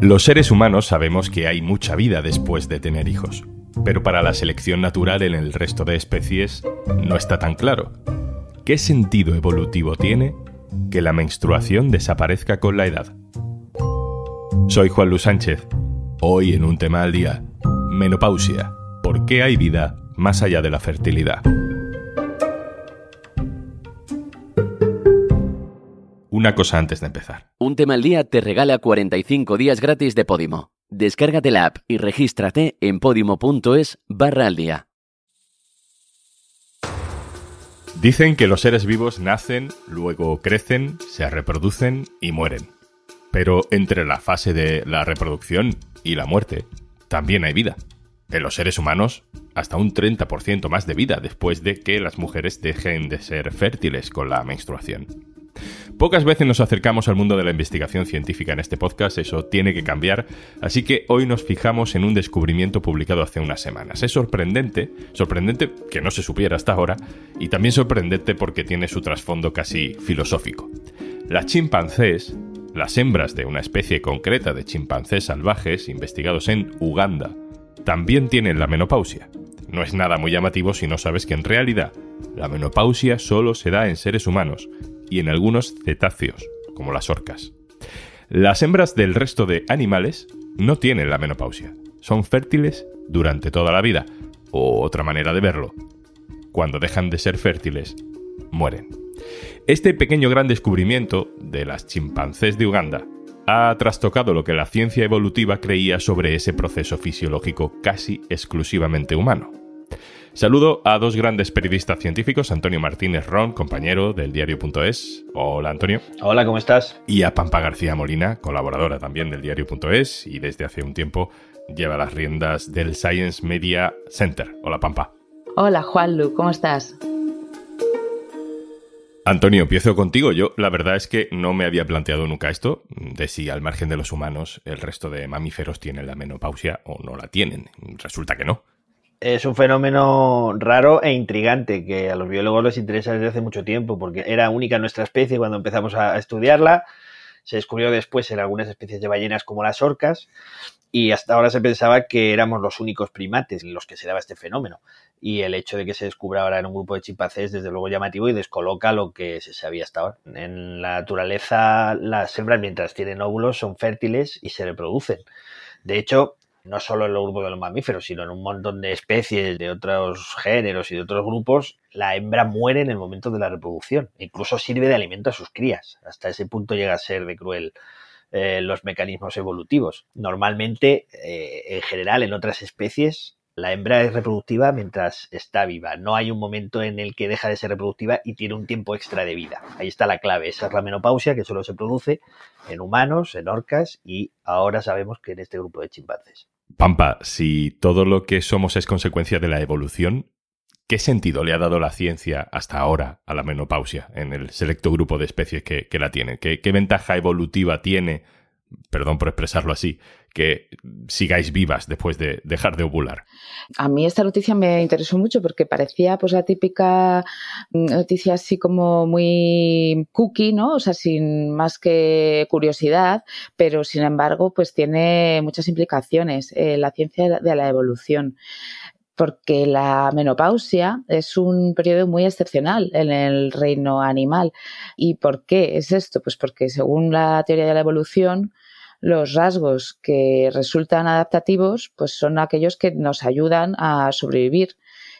Los seres humanos sabemos que hay mucha vida después de tener hijos, pero para la selección natural en el resto de especies no está tan claro. ¿Qué sentido evolutivo tiene que la menstruación desaparezca con la edad? Soy Juan Luis Sánchez. Hoy en un tema al día, menopausia. ¿Por qué hay vida más allá de la fertilidad? Una cosa antes de empezar. Un tema al día te regala 45 días gratis de Podimo. Descárgate la app y regístrate en podimo.es barra al día. Dicen que los seres vivos nacen, luego crecen, se reproducen y mueren. Pero entre la fase de la reproducción y la muerte, también hay vida. En los seres humanos, hasta un 30% más de vida después de que las mujeres dejen de ser fértiles con la menstruación. Pocas veces nos acercamos al mundo de la investigación científica en este podcast, eso tiene que cambiar, así que hoy nos fijamos en un descubrimiento publicado hace unas semanas. Es sorprendente, sorprendente que no se supiera hasta ahora, y también sorprendente porque tiene su trasfondo casi filosófico. Las chimpancés, las hembras de una especie concreta de chimpancés salvajes investigados en Uganda, también tienen la menopausia. No es nada muy llamativo si no sabes que en realidad la menopausia solo se da en seres humanos y en algunos cetáceos, como las orcas. Las hembras del resto de animales no tienen la menopausia. Son fértiles durante toda la vida. O otra manera de verlo, cuando dejan de ser fértiles, mueren. Este pequeño gran descubrimiento de las chimpancés de Uganda ha trastocado lo que la ciencia evolutiva creía sobre ese proceso fisiológico casi exclusivamente humano. Saludo a dos grandes periodistas científicos, Antonio Martínez Ron, compañero del diario.es. Hola, Antonio. Hola, ¿cómo estás? Y a Pampa García Molina, colaboradora también del diario.es y desde hace un tiempo lleva las riendas del Science Media Center. Hola, Pampa. Hola, Juanlu, ¿cómo estás? Antonio, empiezo contigo. Yo la verdad es que no me había planteado nunca esto, de si al margen de los humanos el resto de mamíferos tienen la menopausia o no la tienen. Resulta que no es un fenómeno raro e intrigante que a los biólogos les interesa desde hace mucho tiempo porque era única nuestra especie cuando empezamos a estudiarla. Se descubrió después en algunas especies de ballenas como las orcas y hasta ahora se pensaba que éramos los únicos primates en los que se daba este fenómeno. Y el hecho de que se descubra ahora en un grupo de chimpancés desde luego llamativo y descoloca lo que se sabía hasta ahora. En la naturaleza las hembras mientras tienen óvulos son fértiles y se reproducen. De hecho, no solo en el grupo de los mamíferos, sino en un montón de especies de otros géneros y de otros grupos, la hembra muere en el momento de la reproducción. Incluso sirve de alimento a sus crías. Hasta ese punto llega a ser de cruel eh, los mecanismos evolutivos. Normalmente, eh, en general, en otras especies, la hembra es reproductiva mientras está viva. No hay un momento en el que deja de ser reproductiva y tiene un tiempo extra de vida. Ahí está la clave. Esa es la menopausia que solo se produce en humanos, en orcas y ahora sabemos que en este grupo de chimpancés. Pampa, si todo lo que somos es consecuencia de la evolución, ¿qué sentido le ha dado la ciencia hasta ahora a la menopausia en el selecto grupo de especies que, la tienen? ¿Qué, ventaja evolutiva tiene, perdón por expresarlo así, que sigáis vivas después de dejar de ovular? A mí esta noticia me interesó mucho porque parecía pues la típica noticia así como muy cookie, ¿no? O sea, sin más que curiosidad, pero sin embargo pues tiene muchas implicaciones eh, la ciencia de la evolución porque la menopausia es un periodo muy excepcional en el reino animal. ¿Y por qué es esto? Pues porque según la teoría de la evolución, los rasgos que resultan adaptativos pues son aquellos que nos ayudan a sobrevivir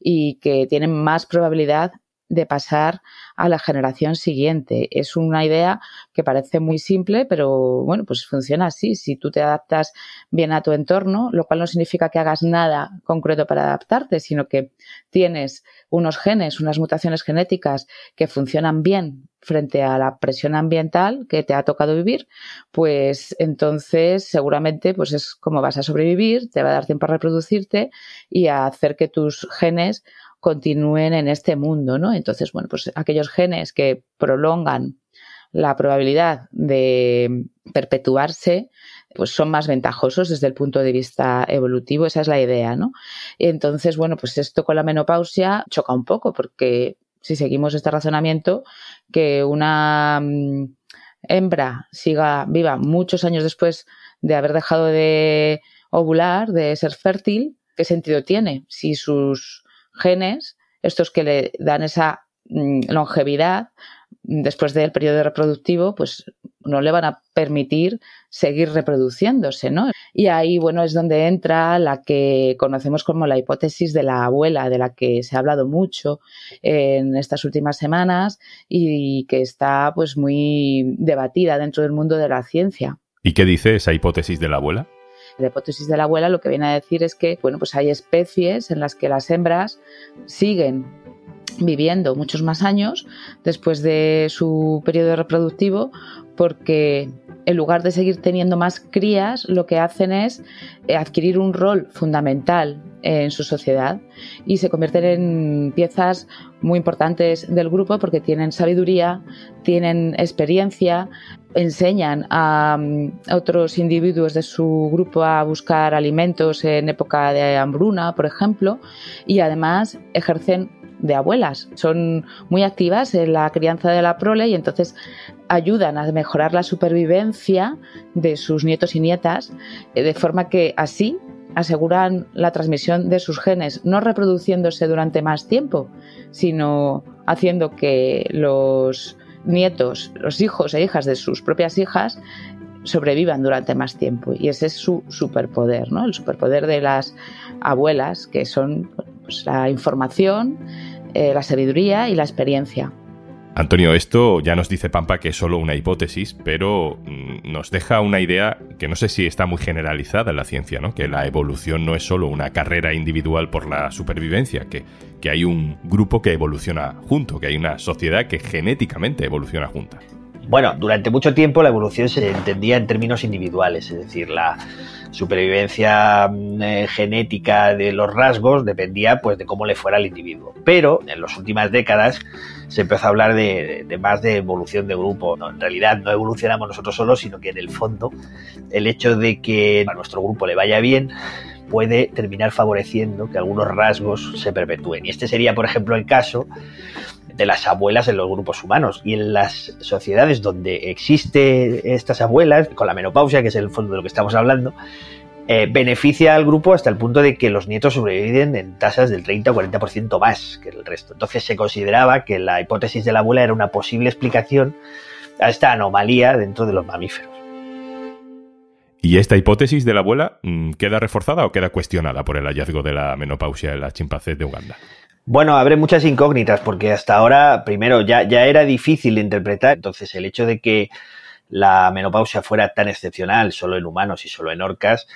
y que tienen más probabilidad de pasar a la generación siguiente. Es una idea que parece muy simple, pero bueno, pues funciona así. Si tú te adaptas bien a tu entorno, lo cual no significa que hagas nada concreto para adaptarte, sino que tienes unos genes, unas mutaciones genéticas que funcionan bien frente a la presión ambiental que te ha tocado vivir, pues entonces seguramente pues es como vas a sobrevivir, te va a dar tiempo a reproducirte y a hacer que tus genes continúen en este mundo, ¿no? Entonces, bueno, pues aquellos genes que prolongan la probabilidad de perpetuarse, pues son más ventajosos desde el punto de vista evolutivo, esa es la idea, ¿no? Entonces, bueno, pues esto con la menopausia choca un poco, porque si seguimos este razonamiento, que una mm, hembra siga viva muchos años después de haber dejado de ovular, de ser fértil, ¿qué sentido tiene si sus genes, estos que le dan esa mm, longevidad después del periodo reproductivo, pues no le van a permitir seguir reproduciéndose, ¿no? Y ahí, bueno, es donde entra la que conocemos como la hipótesis de la abuela, de la que se ha hablado mucho en estas últimas semanas y que está, pues, muy debatida dentro del mundo de la ciencia. ¿Y qué dice esa hipótesis de la abuela? La hipótesis de la abuela lo que viene a decir es que, bueno, pues hay especies en las que las hembras siguen viviendo muchos más años después de su periodo reproductivo porque en lugar de seguir teniendo más crías, lo que hacen es eh, adquirir un rol fundamental en su sociedad y se convierten en piezas muy importantes del grupo porque tienen sabiduría, tienen experiencia, enseñan a, a otros individuos de su grupo a buscar alimentos en época de hambruna, por ejemplo, y además ejercen de abuelas. Son muy activas en la crianza de la prole y entonces ayudan a mejorar la supervivencia de sus nietos y nietas, eh, de forma que así aseguran la transmisión de sus genes, no reproduciéndose durante más tiempo, sino haciendo que los nietos, los hijos e hijas de sus propias hijas sobrevivan durante más tiempo. Y ese es su superpoder, ¿no? El superpoder de las abuelas, que son pues, la información, eh, la sabiduría y la experiencia. Antonio, esto ya nos dice Pampa que es solo una hipótesis, pero mm, nos deja una idea que no sé si está muy generalizada en la ciencia, ¿no? Que la evolución no es solo una carrera individual por la supervivencia, que, que hay un grupo que evoluciona junto, que hay una sociedad que genéticamente evoluciona junta. Bueno, durante mucho tiempo la evolución se entendía en términos individuales, es decir, la supervivencia mm, eh, genética de los rasgos dependía pues de cómo le fuera al individuo. Pero en las últimas décadas se empezó a hablar de, más de evolución de grupo. No, en realidad no evolucionamos nosotros solos, sino que en el fondo el hecho de que a nuestro grupo le vaya bien puede terminar favoreciendo que algunos rasgos se perpetúen. Y este sería, por ejemplo, el caso de las abuelas en los grupos humanos. Y en las sociedades donde existe estas abuelas, con la menopausia, que es el fondo de lo que estamos hablando, eh, beneficia al grupo hasta el punto de que los nietos sobreviven en tasas del 30 o 40% más que el resto. Entonces se consideraba que la hipótesis de la abuela era una posible explicación a esta anomalía dentro de los mamíferos. ¿Y esta hipótesis de la abuela mm, queda reforzada o queda cuestionada por el hallazgo de la menopausia en las chimpancés de Uganda? Bueno, habrá muchas incógnitas porque hasta ahora, primero, ya, ya era difícil de interpretar, entonces el hecho de que la menopausia fuera tan excepcional solo en humanos y solo en orcas,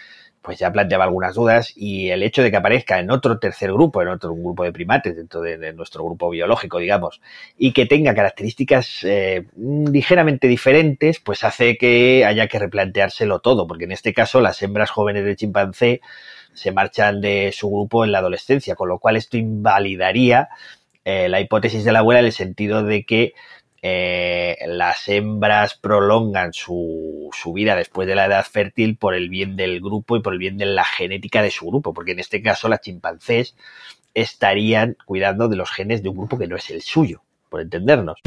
pues ya planteaba algunas dudas y el hecho de que aparezca en otro tercer grupo, en otro grupo de primates dentro de, nuestro grupo biológico, digamos, y que tenga características eh, ligeramente diferentes, pues hace que haya que replanteárselo todo, porque en este caso las hembras jóvenes de chimpancé se marchan de su grupo en la adolescencia, con lo cual esto invalidaría eh, la hipótesis de la abuela en el sentido de que eh, las hembras prolongan su, su, vida después de la edad fértil por el bien del grupo y por el bien de la genética de su grupo, porque en este caso las chimpancés estarían cuidando de los genes de un grupo que no es el suyo, por entendernos.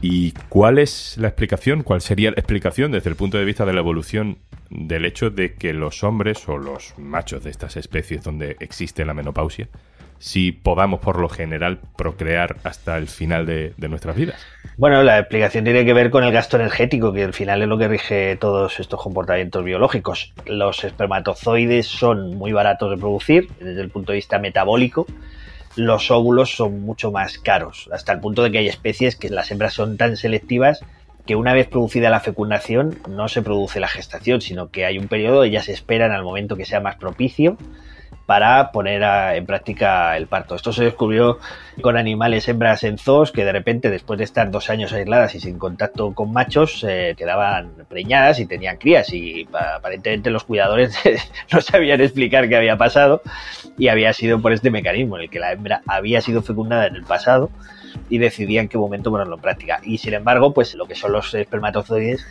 ¿Y cuál es la explicación? ¿Cuál sería la explicación desde el punto de vista de la evolución del hecho de que los hombres o los machos de estas especies donde existe la menopausia, si podamos por lo general procrear hasta el final de, nuestras vidas? Bueno, la explicación tiene que ver con el gasto energético, que al final es lo que rige todos estos comportamientos biológicos. Los espermatozoides son muy baratos de producir desde el punto de vista metabólico. Los óvulos son mucho más caros, hasta el punto de que hay especies que las hembras son tan selectivas que una vez producida la fecundación no se produce la gestación, sino que hay un periodo, ellas esperan al momento que sea más propicio para poner en práctica el parto. Esto se descubrió con animales hembras en zoos que de repente después de estar dos años aisladas y sin contacto con machos se quedaban preñadas y tenían crías. Y aparentemente los cuidadores no sabían explicar qué había pasado. Y había sido por este mecanismo en el que la hembra había sido fecundada en el pasado y decidía en qué momento ponerlo en práctica. Y sin embargo, pues lo que son los espermatozoides,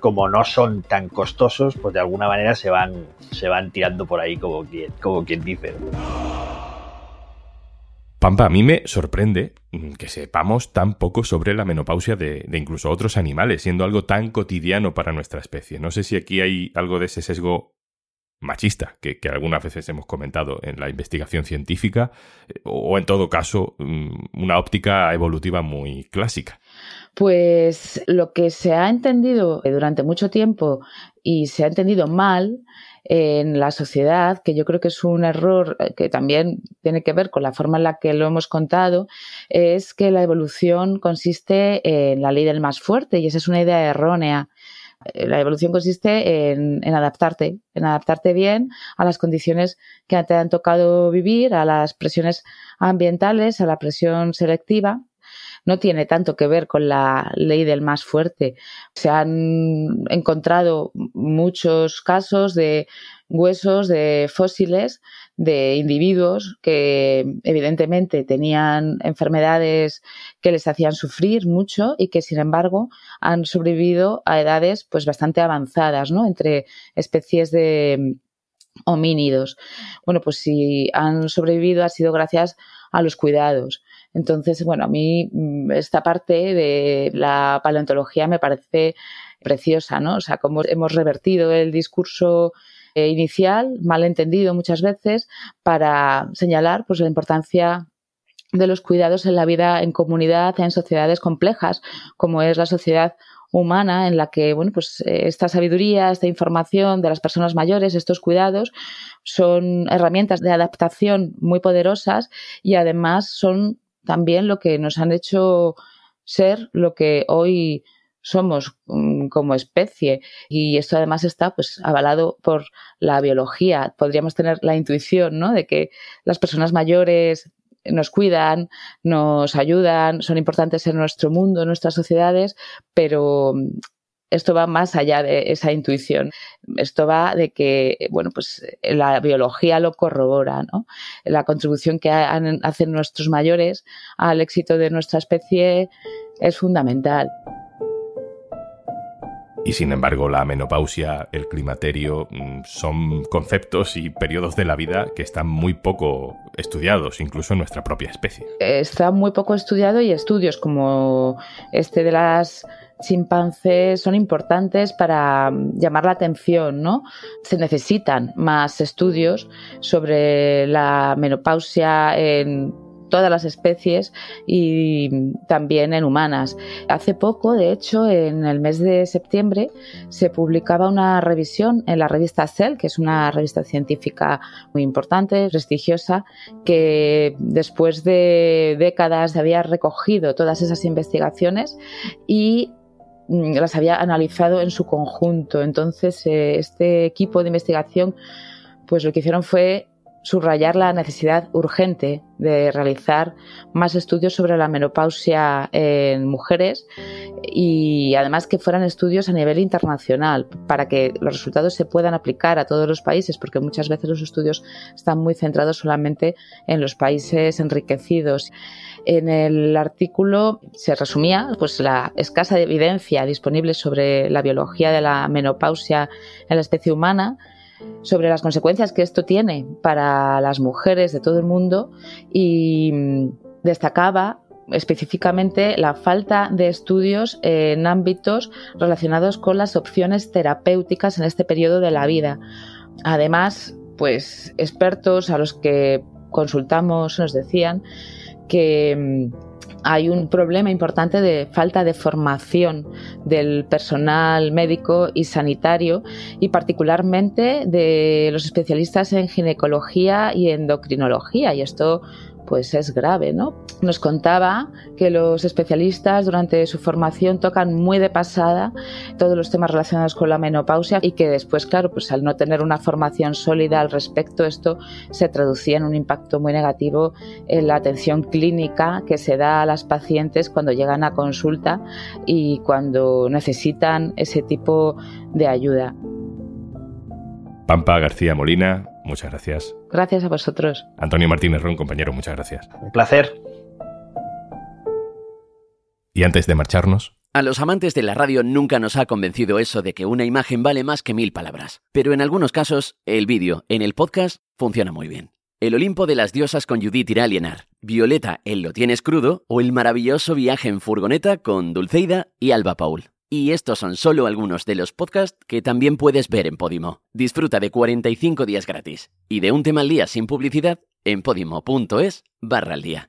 como no son tan costosos, pues de alguna manera se van, se van tirando por ahí como quien, como dice. Pampa, a mí me sorprende mm, que sepamos tan poco sobre la menopausia de, incluso otros animales, siendo algo tan cotidiano para nuestra especie. No sé si aquí hay algo de ese sesgo machista que, algunas veces hemos comentado en la investigación científica, eh, o en todo caso mm, una óptica evolutiva muy clásica. Pues lo que se ha entendido durante mucho tiempo y se ha entendido mal en la sociedad, que yo creo que es un error eh, que también tiene que ver con la forma en la que lo hemos contado, es que la evolución consiste en la ley del más fuerte y esa es una idea errónea. Eh, la evolución consiste en, en, adaptarte, en adaptarte bien a las condiciones que te han tocado vivir, a las presiones ambientales, a la presión selectiva no tiene tanto que ver con la ley del más fuerte. Se han encontrado muchos casos de huesos de fósiles de individuos que evidentemente tenían enfermedades que les hacían sufrir mucho y que sin embargo han sobrevivido a edades pues bastante avanzadas, ¿no? Entre especies de homínidos. Bueno, pues si han sobrevivido ha sido gracias a los cuidados. Entonces, bueno, a mí mm, esta parte de la paleontología me parece preciosa, ¿no? O sea, cómo hemos revertido el discurso eh, inicial, mal entendido muchas veces, para señalar pues, la importancia de los cuidados en la vida en comunidad, en sociedades complejas, como es la sociedad humana en la que, bueno, pues eh, esta sabiduría, esta información de las personas mayores, estos cuidados, son herramientas de adaptación muy poderosas y además son también lo que nos han hecho ser lo que hoy somos mm, como especie y esto además está pues avalado por la biología podríamos tener la intuición ¿no? de que las personas mayores nos cuidan, nos ayudan, son importantes en nuestro mundo, en nuestras sociedades, pero esto va más allá de esa intuición. Esto va de que, bueno, pues la biología lo corrobora, ¿no? La contribución que hacen nuestros mayores al éxito de nuestra especie es fundamental. Y sin embargo, la menopausia, el climaterio, mm, son conceptos y periodos de la vida que están muy poco estudiados, incluso en nuestra propia especie. Está muy poco estudiado y estudios como este de las chimpancés son importantes para mm, llamar la atención, ¿no? Se necesitan más estudios sobre la menopausia en todas las especies y también en humanas. Hace poco, de hecho, en el mes de septiembre, se publicaba una revisión en la revista Cell, que es una revista científica muy importante, prestigiosa, que después de décadas había recogido todas esas investigaciones y Mm, las había analizado en su conjunto. Entonces, eh, este equipo de investigación, pues lo que hicieron fue subrayar la necesidad urgente de realizar más estudios sobre la menopausia en mujeres y además que fueran estudios a nivel internacional para que los resultados se puedan aplicar a todos los países porque muchas veces los estudios están muy centrados solamente en los países enriquecidos. En el artículo se resumía pues la escasa evidencia disponible sobre la biología de la menopausia en la especie humana sobre las consecuencias que esto tiene para las mujeres de todo el mundo y mm, destacaba específicamente la falta de estudios en ámbitos relacionados con las opciones terapéuticas en este periodo de la vida. Además, pues expertos a los que consultamos nos decían que mm, hay un problema importante de falta de formación del personal médico y sanitario y particularmente de los especialistas en ginecología y endocrinología y esto pues es grave, ¿no? Nos contaba que los especialistas durante su formación tocan muy de pasada todos los temas relacionados con la menopausia y que después, claro, pues al no tener una formación sólida al respecto, esto se traducía en un impacto muy negativo en la atención clínica que se da a las pacientes cuando llegan a consulta y cuando necesitan ese tipo de ayuda. Pampa García Molina, muchas gracias. Gracias a vosotros. Antonio Martínez Ron, compañero, muchas gracias. Un placer. Y antes de marcharnos... A los amantes de la radio nunca nos ha convencido eso de que una imagen vale más que mil palabras. Pero en algunos casos, el vídeo en el podcast funciona muy bien. El Olimpo de las Diosas con Judith irá Violeta en Lo Tienes Crudo o el maravilloso viaje en furgoneta con Dulceida y Alba Paul. Y estos son solo algunos de los podcasts que también puedes ver en Podimo. Disfruta de 45 días gratis y de un tema al día sin publicidad en podimo.es barra al día.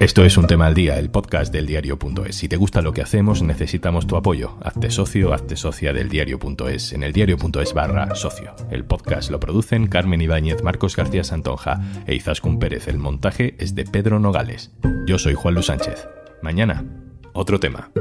Esto es un tema al día, el podcast del diario.es. Si te gusta lo que hacemos, necesitamos tu apoyo. Hazte socio, hazte socia del diario.es en el diario.es barra socio. El podcast lo producen Carmen Ibáñez, Marcos García Santonja e Izaskun Pérez. El montaje es de Pedro Nogales. Yo soy Juan Luis Sánchez. Mañana, otro tema.